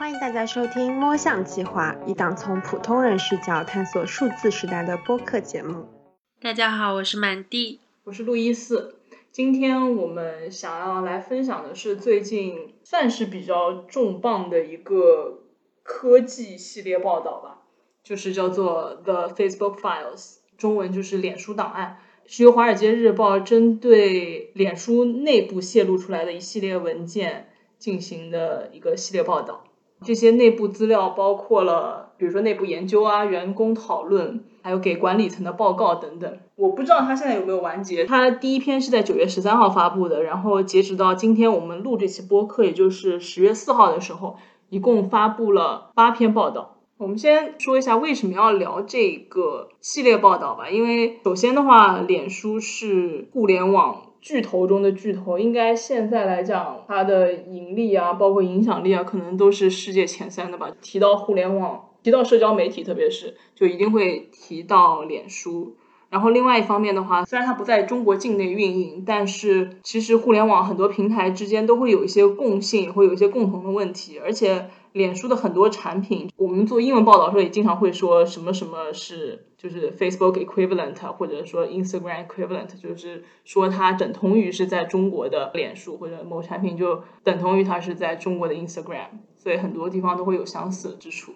欢迎大家收听《摸象计划》，一档从普通人视角探索数字时代的播客节目。大家好，我是满地，我是路易斯。今天我们想要来分享的是最近算是比较重磅的一个科技系列报道吧，就是叫做《The Facebook Files》，中文就是脸书档案，是由《华尔街日报》针对脸书内部泄露出来的一系列文件进行的一个系列报道。这些内部资料包括了，比如说内部研究啊、员工讨论，还有给管理层的报告等等。我不知道他现在有没有完结。他第一篇是在九月十三号发布的，然后截止到今天我们录这期播客，也就是十月四号的时候，一共发布了八篇报道。我们先说一下为什么要聊这个系列报道吧，因为首先的话，脸书是互联网。巨头中的巨头，应该现在来讲，它的盈利啊，包括影响力啊，可能都是世界前三的吧。提到互联网，提到社交媒体，特别是就一定会提到脸书。然后另外一方面的话，虽然它不在中国境内运营，但是其实互联网很多平台之间都会有一些共性，会有一些共同的问题，而且。脸书的很多产品，我们做英文报道的时候也经常会说什么什么是就是 Facebook equivalent，或者说 Instagram equivalent，就是说它等同于是在中国的脸书，或者某产品就等同于它是在中国的 Instagram，所以很多地方都会有相似之处。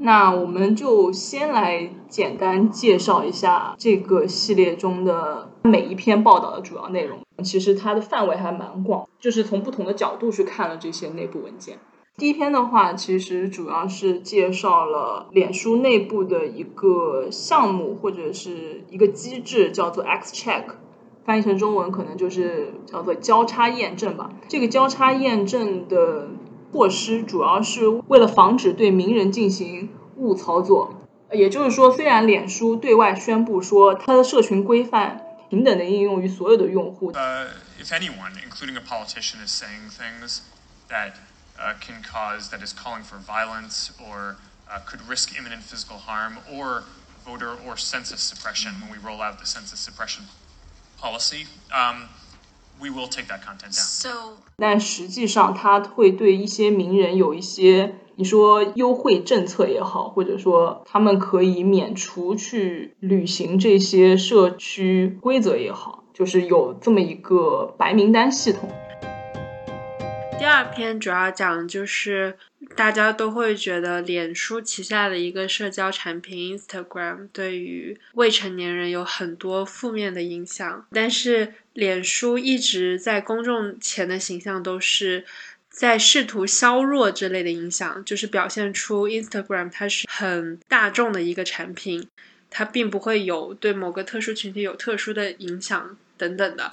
那我们就先来简单介绍一下这个系列中的每一篇报道的主要内容。其实它的范围还蛮广，就是从不同的角度去看了这些内部文件。第一篇的话，其实主要是介绍了脸书内部的一个项目或者是一个机制，叫做 X Check，翻译成中文可能就是叫做交叉验证吧。这个交叉验证的措施主要是为了防止对名人进行误操作。也就是说，虽然脸书对外宣布说它的社群规范平等的应用于所有的用户，呃，if anyone, including a politician, is saying things that uh, can cause that is calling for violence or uh, could risk imminent physical harm or voter or census suppression when we roll out the census suppression policy. Um, we will take that content down. So，但实际上，它会对一些名人有一些，你说优惠政策也好，或者说他们可以免除去履行这些社区规则也好，就是有这么一个白名单系统。第二篇主要讲就是大家都会觉得脸书旗下的一个社交产品 Instagram 对于未成年人有很多负面的影响，但是脸书一直在公众前的形象都是在试图削弱这类的影响，就是表现出 Instagram 它是很大众的一个产品，它并不会有对某个特殊群体有特殊的影响等等的。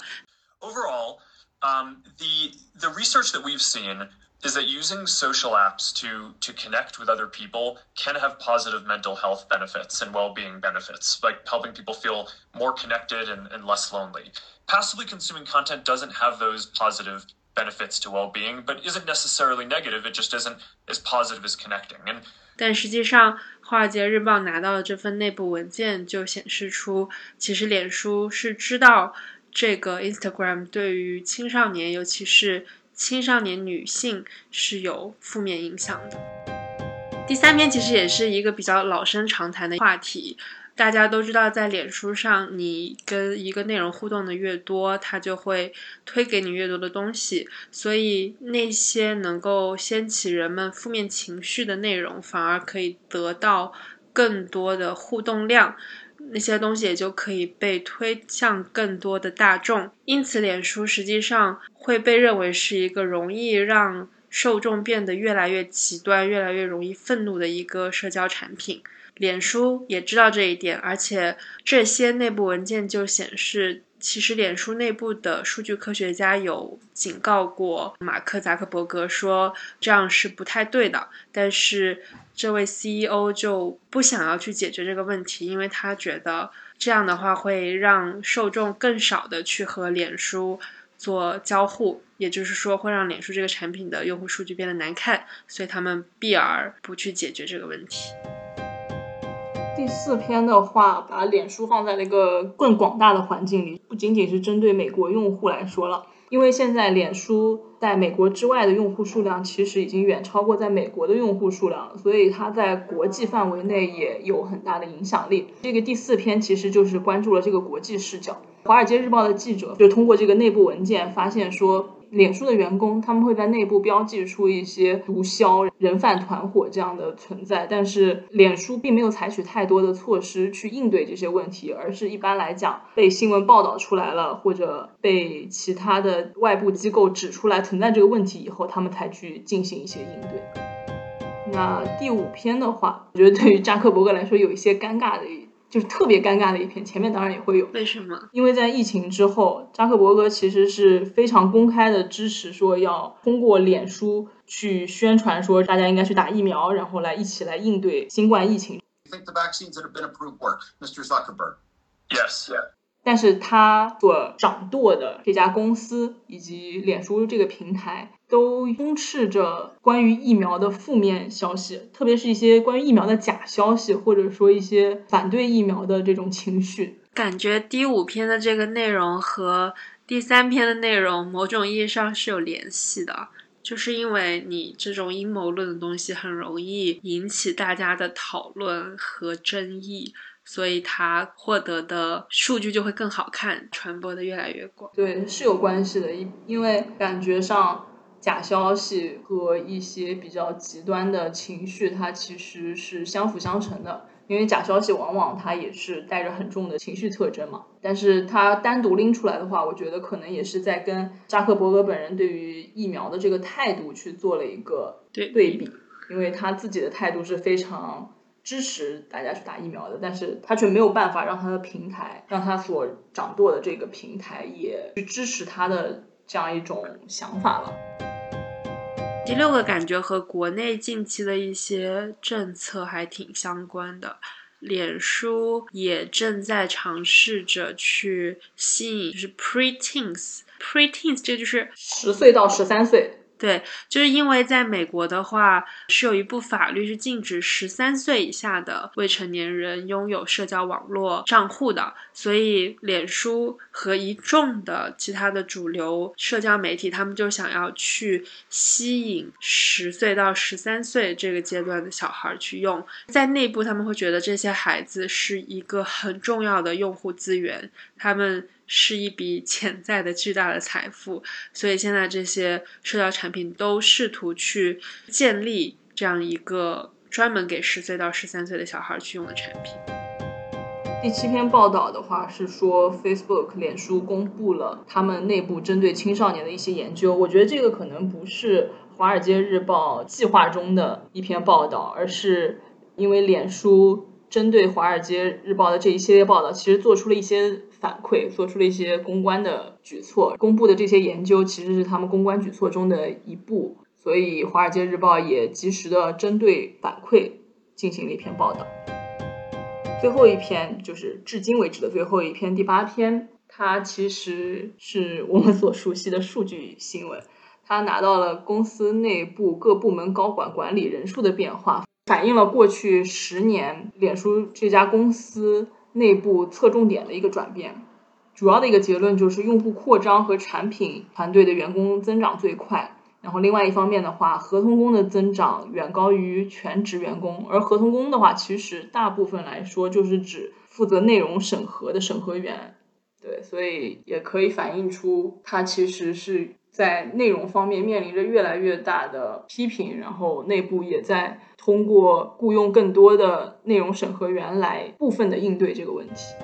Overall. Um, the the research that we've seen is that using social apps to to connect with other people can have positive mental health benefits and well-being benefits, like helping people feel more connected and, and less lonely. Passively consuming content doesn't have those positive benefits to well-being, but isn't necessarily negative. It just isn't as positive as connecting. And 但实际上，《华尔街日报》拿到的这份内部文件就显示出，其实脸书是知道这个 Instagram 对于青少年，尤其是 青少年女性是有负面影响的。第三篇其实也是一个比较老生常谈的话题，大家都知道，在脸书上，你跟一个内容互动的越多，它就会推给你越多的东西，所以那些能够掀起人们负面情绪的内容，反而可以得到更多的互动量。那些东西也就可以被推向更多的大众，因此，脸书实际上会被认为是一个容易让受众变得越来越极端、越来越容易愤怒的一个社交产品。脸书也知道这一点，而且这些内部文件就显示，其实脸书内部的数据科学家有警告过马克·扎克伯格说这样是不太对的，但是。这位 CEO 就不想要去解决这个问题，因为他觉得这样的话会让受众更少的去和脸书做交互，也就是说会让脸书这个产品的用户数据变得难看，所以他们避而不去解决这个问题。第四篇的话，把脸书放在了一个更广大的环境里，不仅仅是针对美国用户来说了。因为现在脸书在美国之外的用户数量其实已经远超过在美国的用户数量了，所以它在国际范围内也有很大的影响力。这个第四篇其实就是关注了这个国际视角。《华尔街日报》的记者就通过这个内部文件发现说。脸书的员工，他们会在内部标记出一些毒枭、人贩团伙这样的存在，但是脸书并没有采取太多的措施去应对这些问题，而是一般来讲被新闻报道出来了，或者被其他的外部机构指出来存在这个问题以后，他们才去进行一些应对。那第五篇的话，我觉得对于扎克伯格来说有一些尴尬的。就是特别尴尬的一篇，前面当然也会有。为什么？因为在疫情之后，扎克伯格其实是非常公开的支持说要通过脸书去宣传说大家应该去打疫苗，然后来一起来应对新冠疫情。Think the vaccines that have been approved work, Mr. Zuckerberg? Yes. 但是他所掌舵的这家公司以及脸书这个平台，都充斥着关于疫苗的负面消息，特别是一些关于疫苗的假消息，或者说一些反对疫苗的这种情绪。感觉第五篇的这个内容和第三篇的内容，某种意义上是有联系的，就是因为你这种阴谋论的东西很容易引起大家的讨论和争议。所以它获得的数据就会更好看，传播的越来越广。对，是有关系的，因因为感觉上假消息和一些比较极端的情绪，它其实是相辅相成的。因为假消息往往它也是带着很重的情绪特征嘛。但是它单独拎出来的话，我觉得可能也是在跟扎克伯格本人对于疫苗的这个态度去做了一个对对比，因为他自己的态度是非常。支持大家去打疫苗的，但是他却没有办法让他的平台，让他所掌舵的这个平台也去支持他的这样一种想法了。第六个感觉和国内近期的一些政策还挺相关的，脸书也正在尝试着去吸引，就是 pre-teens，pre-teens 这就是十岁到十三岁。对，就是因为在美国的话，是有一部法律是禁止十三岁以下的未成年人拥有社交网络账户的，所以脸书和一众的其他的主流社交媒体，他们就想要去吸引十岁到十三岁这个阶段的小孩去用，在内部他们会觉得这些孩子是一个很重要的用户资源，他们。是一笔潜在的巨大的财富，所以现在这些社交产品都试图去建立这样一个专门给十岁到十三岁的小孩去用的产品。第七篇报道的话是说，Facebook 脸书公布了他们内部针对青少年的一些研究。我觉得这个可能不是《华尔街日报》计划中的一篇报道，而是因为脸书针对《华尔街日报》的这一系列报道，其实做出了一些。反馈做出了一些公关的举措，公布的这些研究其实是他们公关举措中的一步，所以《华尔街日报》也及时的针对反馈进行了一篇报道。最后一篇就是至今为止的最后一篇，第八篇，它其实是我们所熟悉的数据新闻，它拿到了公司内部各部门高管管理人数的变化，反映了过去十年脸书这家公司。内部侧重点的一个转变，主要的一个结论就是用户扩张和产品团队的员工增长最快。然后另外一方面的话，合同工的增长远高于全职员工。而合同工的话，其实大部分来说就是指负责内容审核的审核员。对，所以也可以反映出它其实是。在内容方面面临着越来越大的批评，然后内部也在通过雇佣更多的内容审核员来部分的应对这个问题。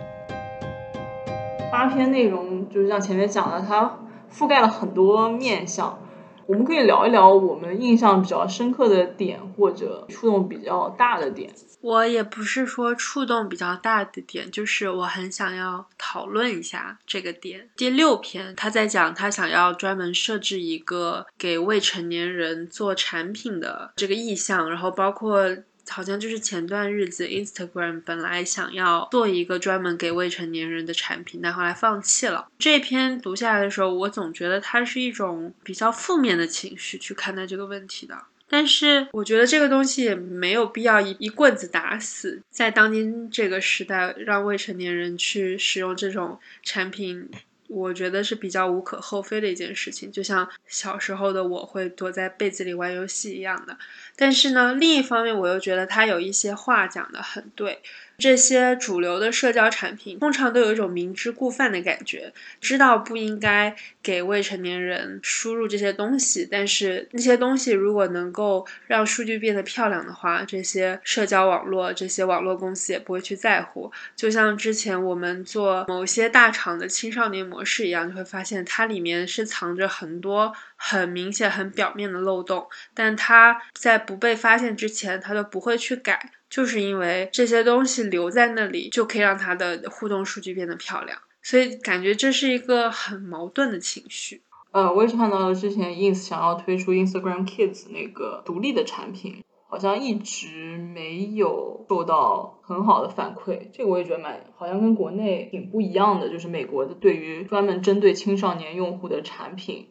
八篇内容就是像前面讲的，它覆盖了很多面向。我们可以聊一聊我们印象比较深刻的点，或者触动比较大的点。我也不是说触动比较大的点，就是我很想要讨论一下这个点。第六篇他在讲，他想要专门设置一个给未成年人做产品的这个意向，然后包括。好像就是前段日子，Instagram 本来想要做一个专门给未成年人的产品，但后来放弃了。这篇读下来的时候，我总觉得它是一种比较负面的情绪去看待这个问题的。但是我觉得这个东西也没有必要一一棍子打死，在当今这个时代，让未成年人去使用这种产品。我觉得是比较无可厚非的一件事情，就像小时候的我会躲在被子里玩游戏一样的。但是呢，另一方面我又觉得他有一些话讲的很对。这些主流的社交产品通常都有一种明知故犯的感觉，知道不应该给未成年人输入这些东西，但是那些东西如果能够让数据变得漂亮的话，这些社交网络、这些网络公司也不会去在乎。就像之前我们做某些大厂的青少年模式一样，就会发现它里面是藏着很多很明显、很表面的漏洞，但它在不被发现之前，它都不会去改。就是因为这些东西留在那里，就可以让它的互动数据变得漂亮，所以感觉这是一个很矛盾的情绪。呃，我也是看到了之前 ins 想要推出 Instagram Kids 那个独立的产品，好像一直没有受到很好的反馈。这个我也觉得蛮，好像跟国内挺不一样的，就是美国的对于专门针对青少年用户的产品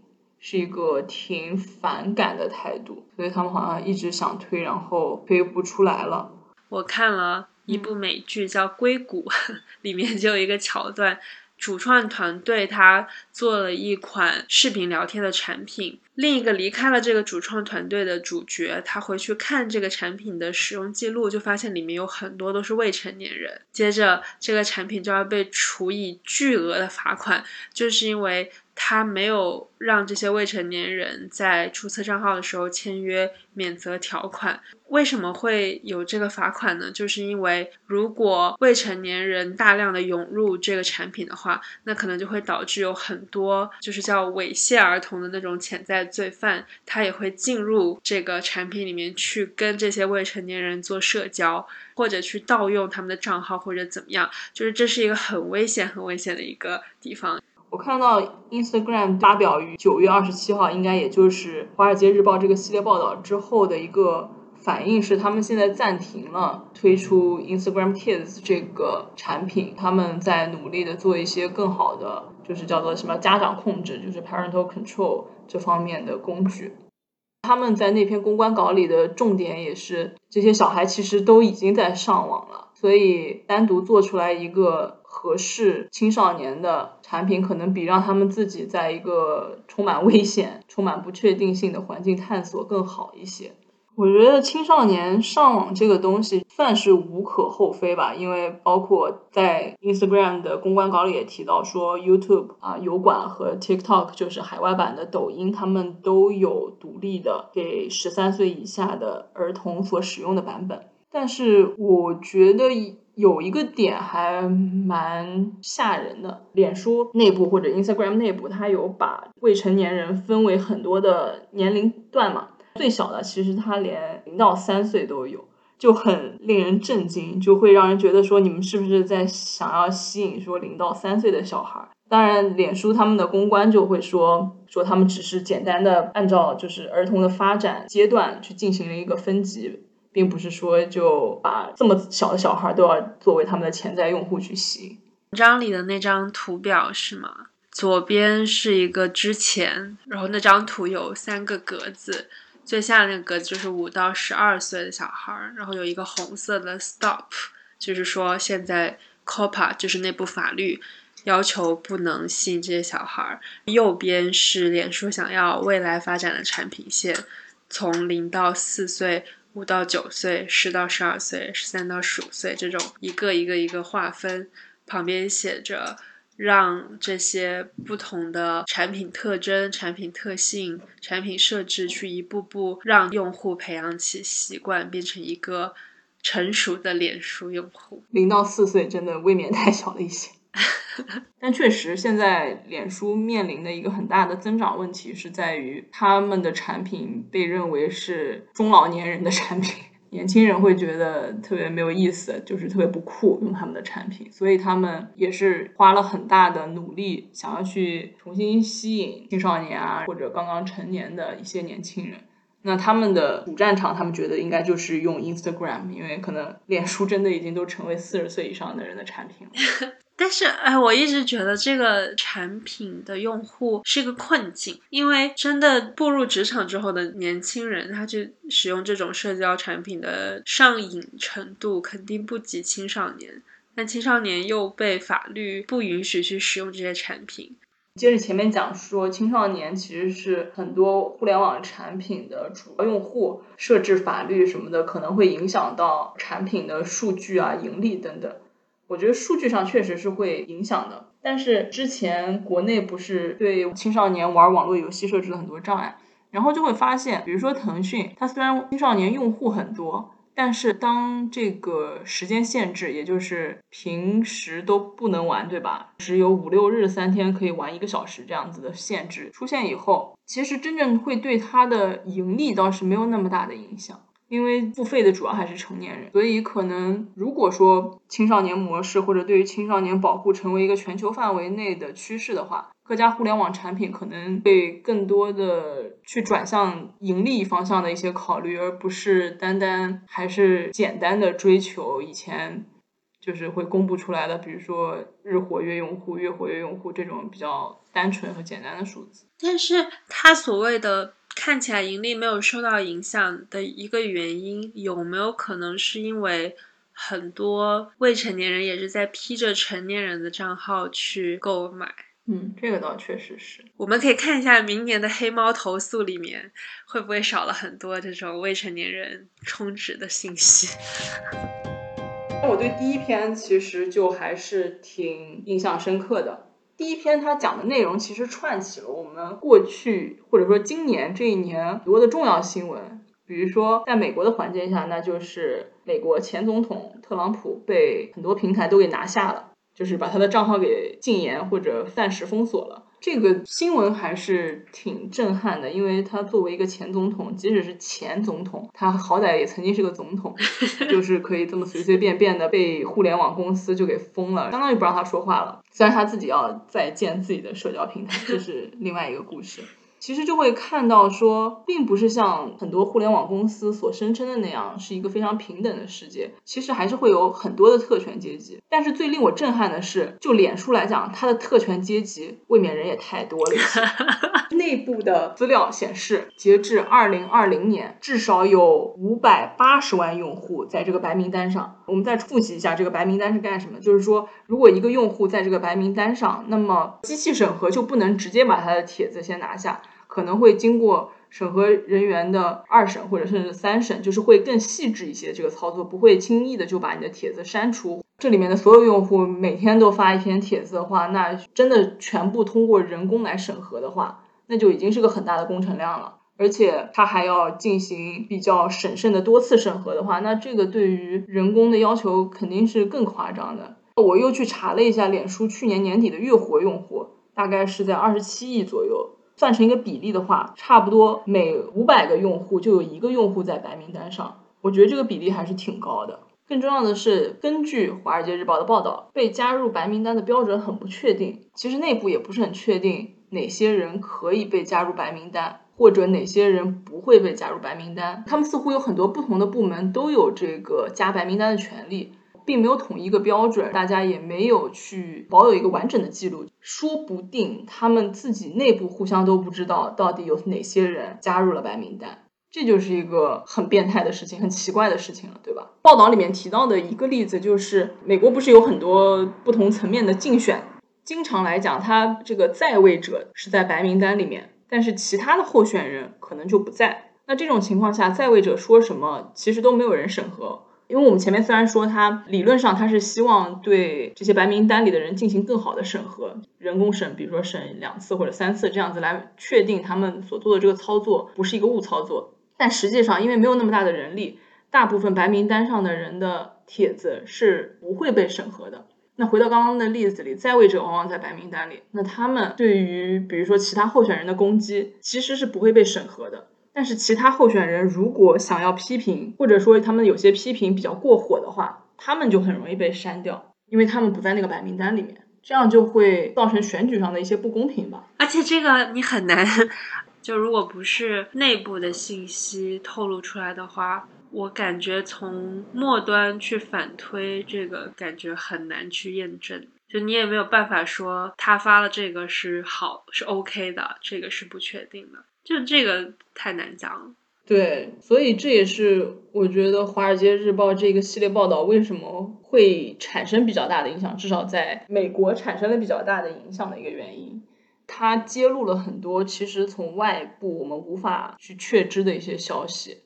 是一个挺反感的态度，所以他们好像一直想推，然后推不出来了。我看了一部美剧叫《硅谷》，里面就有一个桥段，主创团队他做了一款视频聊天的产品，另一个离开了这个主创团队的主角，他回去看这个产品的使用记录，就发现里面有很多都是未成年人。接着这个产品就要被处以巨额的罚款，就是因为。他没有让这些未成年人在注册账号的时候签约免责条款。为什么会有这个罚款呢？就是因为如果未成年人大量的涌入这个产品的话，那可能就会导致有很多就是叫猥亵儿童的那种潜在罪犯，他也会进入这个产品里面去跟这些未成年人做社交，或者去盗用他们的账号，或者怎么样。就是这是一个很危险、很危险的一个地方。我看到 Instagram 发表于九月二十七号，应该也就是《华尔街日报》这个系列报道之后的一个反应是，他们现在暂停了推出 Instagram Kids 这个产品，他们在努力的做一些更好的，就是叫做什么家长控制，就是 parental control 这方面的工具。他们在那篇公关稿里的重点也是，这些小孩其实都已经在上网了，所以单独做出来一个。合适青少年的产品，可能比让他们自己在一个充满危险、充满不确定性的环境探索更好一些。我觉得青少年上网这个东西算是无可厚非吧，因为包括在 Instagram 的公关稿里也提到说，YouTube 啊油管和 TikTok 就是海外版的抖音，他们都有独立的给十三岁以下的儿童所使用的版本。但是我觉得。有一个点还蛮吓人的，脸书内部或者 Instagram 内部，它有把未成年人分为很多的年龄段嘛。最小的其实它连零到三岁都有，就很令人震惊，就会让人觉得说你们是不是在想要吸引说零到三岁的小孩？当然，脸书他们的公关就会说说他们只是简单的按照就是儿童的发展阶段去进行了一个分级。并不是说就把这么小的小孩都要作为他们的潜在用户去吸。文章里的那张图表是吗？左边是一个之前，然后那张图有三个格子，最下的那个格子就是五到十二岁的小孩，然后有一个红色的 stop，就是说现在 COPPA 就是那部法律要求不能吸引这些小孩。右边是脸书想要未来发展的产品线，从零到四岁。五到九岁，十到十二岁，十三到十五岁，这种一个一个一个划分，旁边写着让这些不同的产品特征、产品特性、产品设置去一步步让用户培养起习惯，变成一个成熟的脸书用户。零到四岁真的未免太小了一些。但确实，现在脸书面临的一个很大的增长问题是在于，他们的产品被认为是中老年人的产品，年轻人会觉得特别没有意思，就是特别不酷用他们的产品，所以他们也是花了很大的努力，想要去重新吸引青少年啊，或者刚刚成年的一些年轻人。那他们的主战场，他们觉得应该就是用 Instagram，因为可能脸书真的已经都成为四十岁以上的人的产品了。但是，哎，我一直觉得这个产品的用户是一个困境，因为真的步入职场之后的年轻人，他去使用这种社交产品的上瘾程度肯定不及青少年，但青少年又被法律不允许去使用这些产品。接着前面讲说，青少年其实是很多互联网产品的主要用户，设置法律什么的可能会影响到产品的数据啊、盈利等等。我觉得数据上确实是会影响的，但是之前国内不是对青少年玩网络游戏设置了很多障碍，然后就会发现，比如说腾讯，它虽然青少年用户很多。但是当这个时间限制，也就是平时都不能玩，对吧？只有五六日三天可以玩一个小时这样子的限制出现以后，其实真正会对它的盈利倒是没有那么大的影响，因为付费的主要还是成年人，所以可能如果说青少年模式或者对于青少年保护成为一个全球范围内的趋势的话。各家互联网产品可能会更多的去转向盈利方向的一些考虑，而不是单单还是简单的追求以前就是会公布出来的，比如说日活跃用户、月活跃用户这种比较单纯和简单的数字。但是它所谓的看起来盈利没有受到影响的一个原因，有没有可能是因为很多未成年人也是在披着成年人的账号去购买？嗯，这个倒确实是。我们可以看一下明年的黑猫投诉里面会不会少了很多这种未成年人充值的信息。我对第一篇其实就还是挺印象深刻的。第一篇它讲的内容其实串起了我们过去或者说今年这一年很多的重要新闻，比如说在美国的环境下，那就是美国前总统特朗普被很多平台都给拿下了。就是把他的账号给禁言或者暂时封锁了，这个新闻还是挺震撼的，因为他作为一个前总统，即使是前总统，他好歹也曾经是个总统，就是可以这么随随便便的被互联网公司就给封了，相当于不让他说话了。虽然他自己要再建自己的社交平台，这是另外一个故事。其实就会看到说，并不是像很多互联网公司所声称的那样，是一个非常平等的世界。其实还是会有很多的特权阶级。但是最令我震撼的是，就脸书来讲，它的特权阶级未免人也太多了。内部的资料显示，截至二零二零年，至少有五百八十万用户在这个白名单上。我们再复习一下，这个白名单是干什么？就是说，如果一个用户在这个白名单上，那么机器审核就不能直接把他的帖子先拿下，可能会经过审核人员的二审或者甚至三审，就是会更细致一些。这个操作不会轻易的就把你的帖子删除。这里面的所有用户每天都发一篇帖子的话，那真的全部通过人工来审核的话。那就已经是个很大的工程量了，而且它还要进行比较审慎的多次审核的话，那这个对于人工的要求肯定是更夸张的。我又去查了一下，脸书去年年底的月活用户大概是在二十七亿左右，算成一个比例的话，差不多每五百个用户就有一个用户在白名单上。我觉得这个比例还是挺高的。更重要的是，根据《华尔街日报》的报道，被加入白名单的标准很不确定，其实内部也不是很确定。哪些人可以被加入白名单，或者哪些人不会被加入白名单？他们似乎有很多不同的部门都有这个加白名单的权利，并没有统一一个标准，大家也没有去保有一个完整的记录。说不定他们自己内部互相都不知道到底有哪些人加入了白名单，这就是一个很变态的事情，很奇怪的事情了，对吧？报道里面提到的一个例子就是，美国不是有很多不同层面的竞选。经常来讲，他这个在位者是在白名单里面，但是其他的候选人可能就不在。那这种情况下，在位者说什么，其实都没有人审核。因为我们前面虽然说他理论上他是希望对这些白名单里的人进行更好的审核，人工审，比如说审两次或者三次这样子来确定他们所做的这个操作不是一个误操作。但实际上，因为没有那么大的人力，大部分白名单上的人的帖子是不会被审核的。那回到刚刚的例子里，在位者往往在白名单里，那他们对于比如说其他候选人的攻击，其实是不会被审核的。但是其他候选人如果想要批评，或者说他们有些批评比较过火的话，他们就很容易被删掉，因为他们不在那个白名单里面，这样就会造成选举上的一些不公平吧。而且这个你很难，就如果不是内部的信息透露出来的话。我感觉从末端去反推这个，感觉很难去验证。就你也没有办法说他发了这个是好是 OK 的，这个是不确定的。就这个太难讲了。对，所以这也是我觉得《华尔街日报》这个系列报道为什么会产生比较大的影响，至少在美国产生了比较大的影响的一个原因。它揭露了很多其实从外部我们无法去确知的一些消息，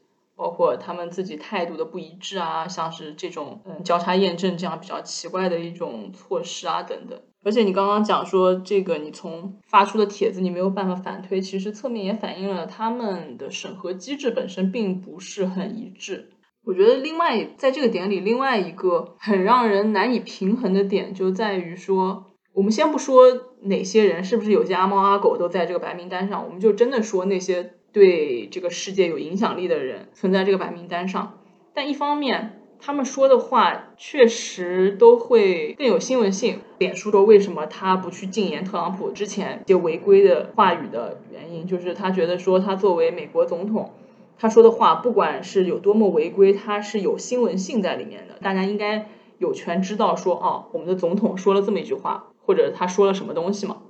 包括他们自己态度的不一致啊，像是这种嗯交叉验证这样比较奇怪的一种措施啊等等。而且你刚刚讲说这个，你从发出的帖子你没有办法反推，其实侧面也反映了他们的审核机制本身并不是很一致。我觉得另外在这个点里，另外一个很让人难以平衡的点就在于说，我们先不说哪些人是不是有些阿猫阿狗都在这个白名单上，我们就真的说那些对这个世界有影响力的人存在这个白名单上。但一方面，他们说的话确实都会更有新闻性。脸书说为什么他不去禁言特朗普之前一些违规的话语的原因，就是他觉得说他作为美国总统。他说的话，不管是有多么违规，他是有新闻性在里面的。大家应该有权知道，说哦，我们的总统说了这么一句话，或者他说了什么东西嘛。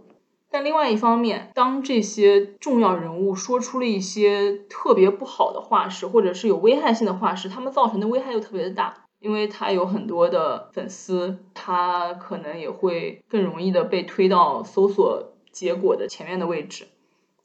但另外一方面，当这些重要人物说出了一些特别不好的话时，或者是有危害性的话时，他们造成的危害又特别的大，因为他有很多的粉丝，他可能也会更容易的被推到搜索结果的前面的位置。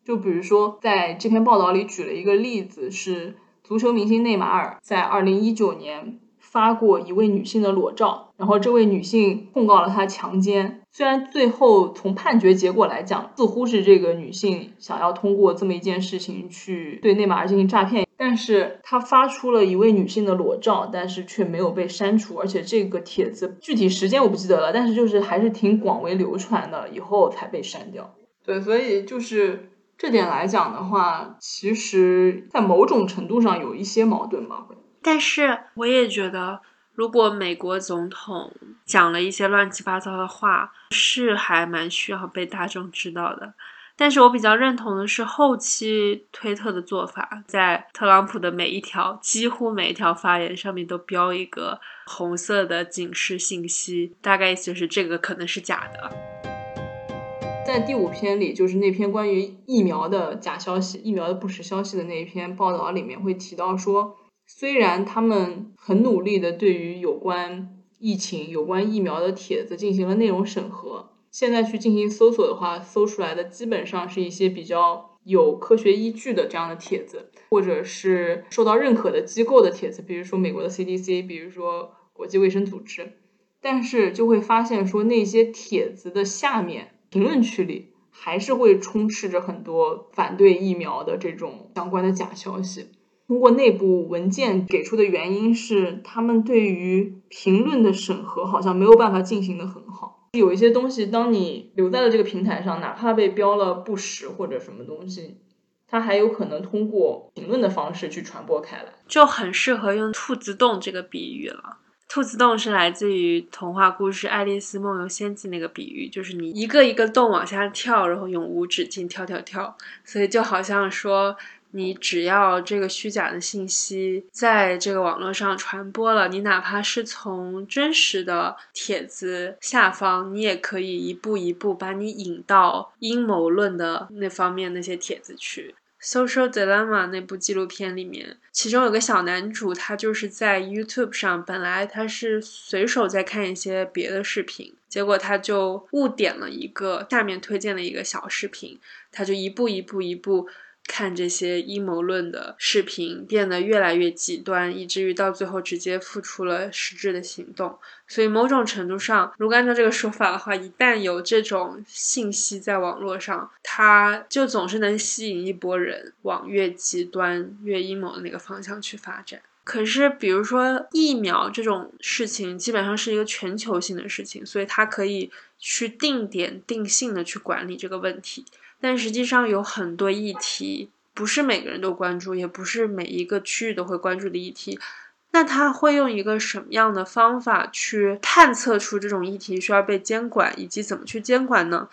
就比如说，在这篇报道里举了一个例子，是足球明星内马尔在二零一九年发过一位女性的裸照，然后这位女性控告了他强奸。虽然最后从判决结果来讲，似乎是这个女性想要通过这么一件事情去对内马尔进行诈骗，但是他发出了一位女性的裸照，但是却没有被删除，而且这个帖子具体时间我不记得了，但是就是还是挺广为流传的，以后才被删掉。对，所以就是。这点来讲的话，其实，在某种程度上有一些矛盾吧。但是，我也觉得，如果美国总统讲了一些乱七八糟的话，是还蛮需要被大众知道的。但是我比较认同的是后期推特的做法，在特朗普的每一条、几乎每一条发言上面都标一个红色的警示信息，大概意思就是这个可能是假的。在第五篇里，就是那篇关于疫苗的假消息、疫苗的不实消息的那一篇报道里面，会提到说，虽然他们很努力的对于有关疫情、有关疫苗的帖子进行了内容审核，现在去进行搜索的话，搜出来的基本上是一些比较有科学依据的这样的帖子，或者是受到认可的机构的帖子，比如说美国的 CDC，比如说国际卫生组织，但是就会发现说那些帖子的下面。评论区里还是会充斥着很多反对疫苗的这种相关的假消息。通过内部文件给出的原因是，他们对于评论的审核好像没有办法进行的很好。有一些东西，当你留在了这个平台上，哪怕被标了不实或者什么东西，它还有可能通过评论的方式去传播开来，就很适合用兔子洞这个比喻了。兔子洞是来自于童话故事《爱丽丝梦游仙境》那个比喻，就是你一个一个洞往下跳，然后永无止境跳跳跳。所以就好像说，你只要这个虚假的信息在这个网络上传播了，你哪怕是从真实的帖子下方，你也可以一步一步把你引到阴谋论的那方面那些帖子去。《Social Dilemma》那部纪录片里面，其中有个小男主，他就是在 YouTube 上，本来他是随手在看一些别的视频，结果他就误点了一个下面推荐的一个小视频，他就一步一步一步。看这些阴谋论的视频变得越来越极端，以至于到最后直接付出了实质的行动。所以某种程度上，如果按照这个说法的话，一旦有这种信息在网络上，它就总是能吸引一波人往越极端、越阴谋的那个方向去发展。可是，比如说疫苗这种事情，基本上是一个全球性的事情，所以它可以去定点定性的去管理这个问题。但实际上有很多议题不是每个人都关注，也不是每一个区域都会关注的议题。那他会用一个什么样的方法去探测出这种议题需要被监管，以及怎么去监管呢？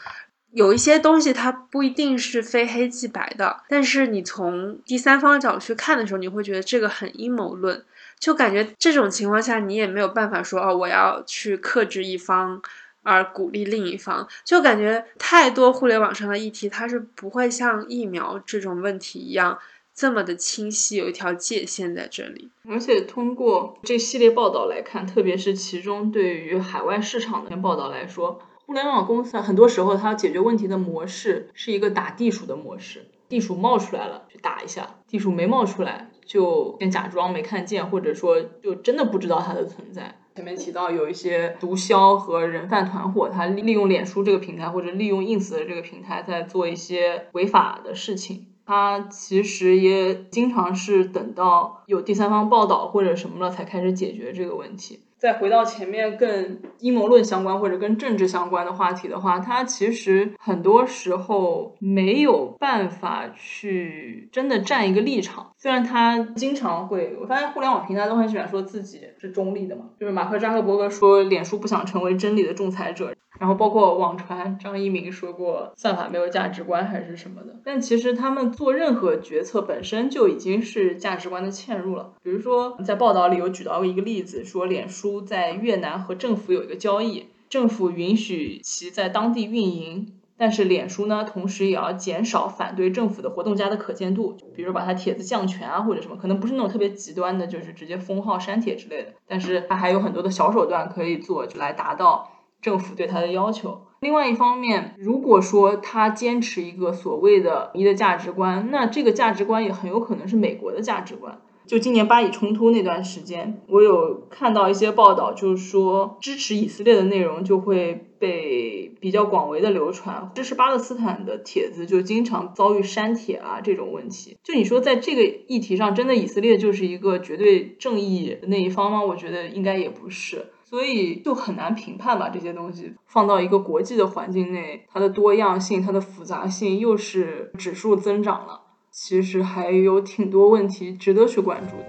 有一些东西它不一定是非黑即白的，但是你从第三方角度去看的时候，你会觉得这个很阴谋论，就感觉这种情况下你也没有办法说哦，我要去克制一方。而鼓励另一方，就感觉太多互联网上的议题，它是不会像疫苗这种问题一样这么的清晰，有一条界限在这里。而且通过这系列报道来看，特别是其中对于海外市场的报道来说，互联网公司很多时候它解决问题的模式是一个打地鼠的模式，地鼠冒出来了去打一下，地鼠没冒出来就先假装没看见，或者说就真的不知道它的存在。前面提到有一些毒枭和人贩团伙，他利用脸书这个平台或者利用 ins 的这个平台在做一些违法的事情。他其实也经常是等到有第三方报道或者什么了才开始解决这个问题。再回到前面更阴谋论相关或者跟政治相关的话题的话，它其实很多时候没有办法去真的站一个立场。虽然他经常会，我发现互联网平台都很喜欢说自己是中立的嘛，就是马克扎克伯格说脸书不想成为真理的仲裁者。然后包括网传张一鸣说过算法没有价值观还是什么的，但其实他们做任何决策本身就已经是价值观的嵌入了。比如说在报道里有举到一个例子，说脸书在越南和政府有一个交易，政府允许其在当地运营，但是脸书呢同时也要减少反对政府的活动家的可见度，比如把他帖子降权啊或者什么，可能不是那种特别极端的，就是直接封号删帖之类的，但是他还有很多的小手段可以做来达到。政府对他的要求。另外一方面，如果说他坚持一个所谓的“一”的价值观，那这个价值观也很有可能是美国的价值观。就今年巴以冲突那段时间，我有看到一些报道，就是说支持以色列的内容就会被比较广为的流传，支持巴勒斯坦的帖子就经常遭遇删帖啊这种问题。就你说在这个议题上，真的以色列就是一个绝对正义那一方吗？我觉得应该也不是。所以就很难评判吧，这些东西放到一个国际的环境内，它的多样性、它的复杂性又是指数增长了。其实还有挺多问题值得去关注的。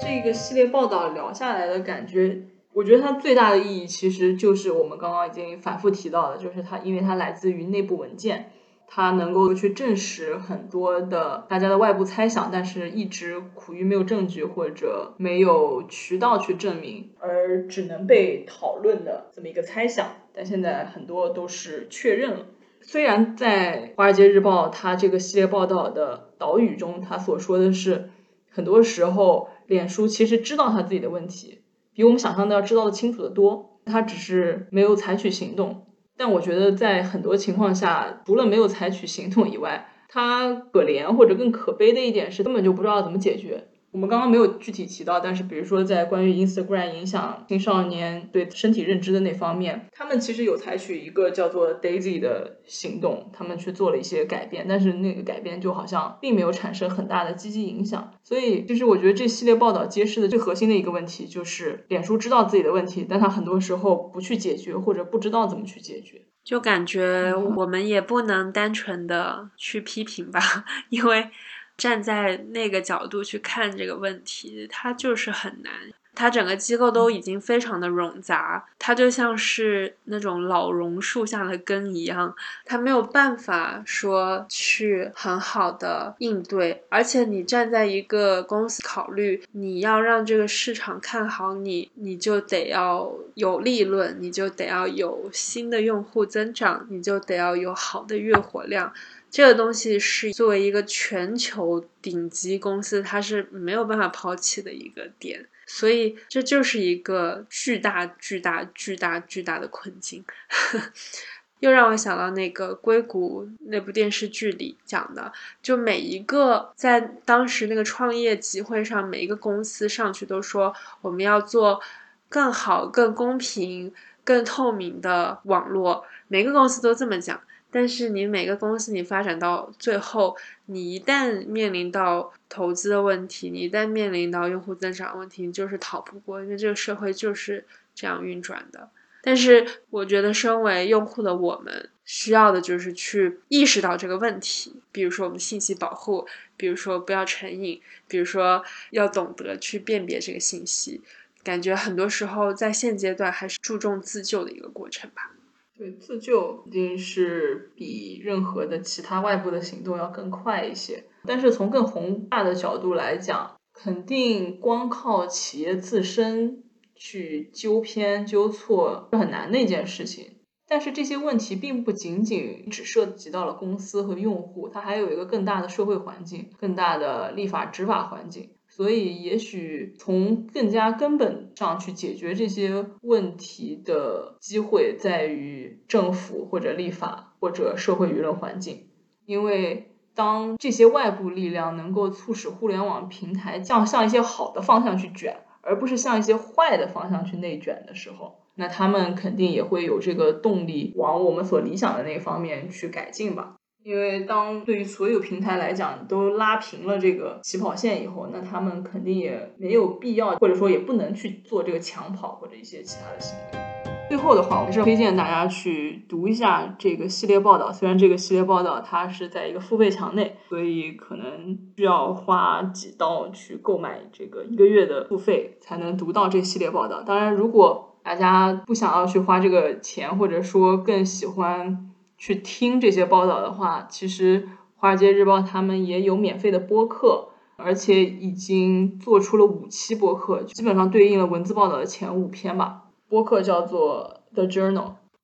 这个系列报道聊下来的感觉，我觉得它最大的意义其实就是我们刚刚已经反复提到的，就是它因为它来自于内部文件。它能够去证实很多的大家的外部猜想，但是一直苦于没有证据或者没有渠道去证明，而只能被讨论的这么一个猜想。但现在很多都是确认了。虽然在《华尔街日报》它这个系列报道的导语中，他所说的是，很多时候脸书其实知道他自己的问题，比我们想象的要知道的清楚的多，他只是没有采取行动。但我觉得，在很多情况下，除了没有采取行动以外，他可怜或者更可悲的一点是，根本就不知道怎么解决。我们刚刚没有具体提到，但是比如说在关于 Instagram 影响青少年对身体认知的那方面，他们其实有采取一个叫做 Daisy 的行动，他们去做了一些改变，但是那个改变就好像并没有产生很大的积极影响。所以，其实我觉得这系列报道揭示的最核心的一个问题就是，脸书知道自己的问题，但他很多时候不去解决或者不知道怎么去解决，就感觉我们也不能单纯的去批评吧，因为。站在那个角度去看这个问题，它就是很难。它整个机构都已经非常的冗杂，它就像是那种老榕树下的根一样，它没有办法说去很好的应对。而且你站在一个公司考虑，你要让这个市场看好你，你就得要有利润，你就得要有新的用户增长，你就得要有好的月活量。这个东西是作为一个全球顶级公司，它是没有办法抛弃的一个点，所以这就是一个巨大、巨大、巨大、巨大的困境。又让我想到那个硅谷那部电视剧里讲的，就每一个在当时那个创业集会上，每一个公司上去都说我们要做更好、更公平、更透明的网络，每个公司都这么讲。但是你每个公司，你发展到最后，你一旦面临到投资的问题，你一旦面临到用户增长问题，你就是逃不过，因为这个社会就是这样运转的。但是我觉得，身为用户的我们，需要的就是去意识到这个问题，比如说我们信息保护，比如说不要成瘾，比如说要懂得去辨别这个信息。感觉很多时候在现阶段还是注重自救的一个过程吧。对，自救一定是比任何的其他外部的行动要更快一些。但是从更宏大的角度来讲，肯定光靠企业自身去纠偏纠错是很难的一件事情。但是这些问题并不仅仅只涉及到了公司和用户，它还有一个更大的社会环境、更大的立法执法环境。所以，也许从更加根本上去解决这些问题的机会，在于政府或者立法或者社会舆论环境。因为当这些外部力量能够促使互联网平台向向一些好的方向去卷，而不是向一些坏的方向去内卷的时候，那他们肯定也会有这个动力往我们所理想的那方面去改进吧。因为当对于所有平台来讲都拉平了这个起跑线以后，那他们肯定也没有必要，或者说也不能去做这个抢跑或者一些其他的行为。最后的话，我还是推荐大家去读一下这个系列报道。虽然这个系列报道它是在一个付费墙内，所以可能需要花几刀去购买这个一个月的付费才能读到这系列报道。当然，如果大家不想要去花这个钱，或者说更喜欢。去听这些报道的话，其实《华尔街日报》他们也有免费的播客，而且已经做出了五期播客，基本上对应了文字报道的前五篇吧。播客叫做《The Journal》，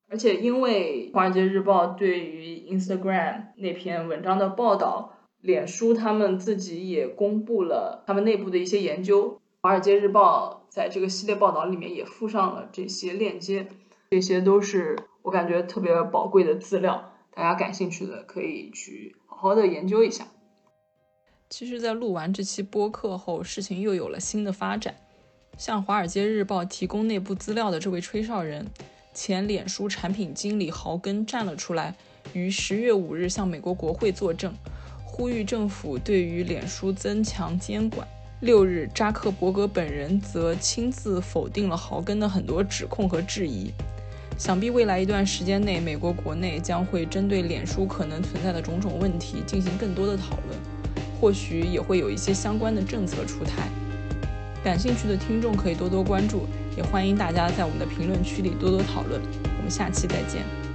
而且因为《华尔街日报》对于 Instagram 那篇文章的报道，脸书他们自己也公布了他们内部的一些研究，《华尔街日报》在这个系列报道里面也附上了这些链接，这些都是。我感觉特别宝贵的资料，大家感兴趣的可以去好好的研究一下。其实，在录完这期播客后，事情又有了新的发展。向《华尔街日报》提供内部资料的这位吹哨人，前脸书产品经理豪根站了出来，于十月五日向美国国会作证，呼吁政府对于脸书增强监管。六日，扎克伯格本人则亲自否定了豪根的很多指控和质疑。想必未来一段时间内，美国国内将会针对脸书可能存在的种种问题进行更多的讨论，或许也会有一些相关的政策出台。感兴趣的听众可以多多关注，也欢迎大家在我们的评论区里多多讨论。我们下期再见。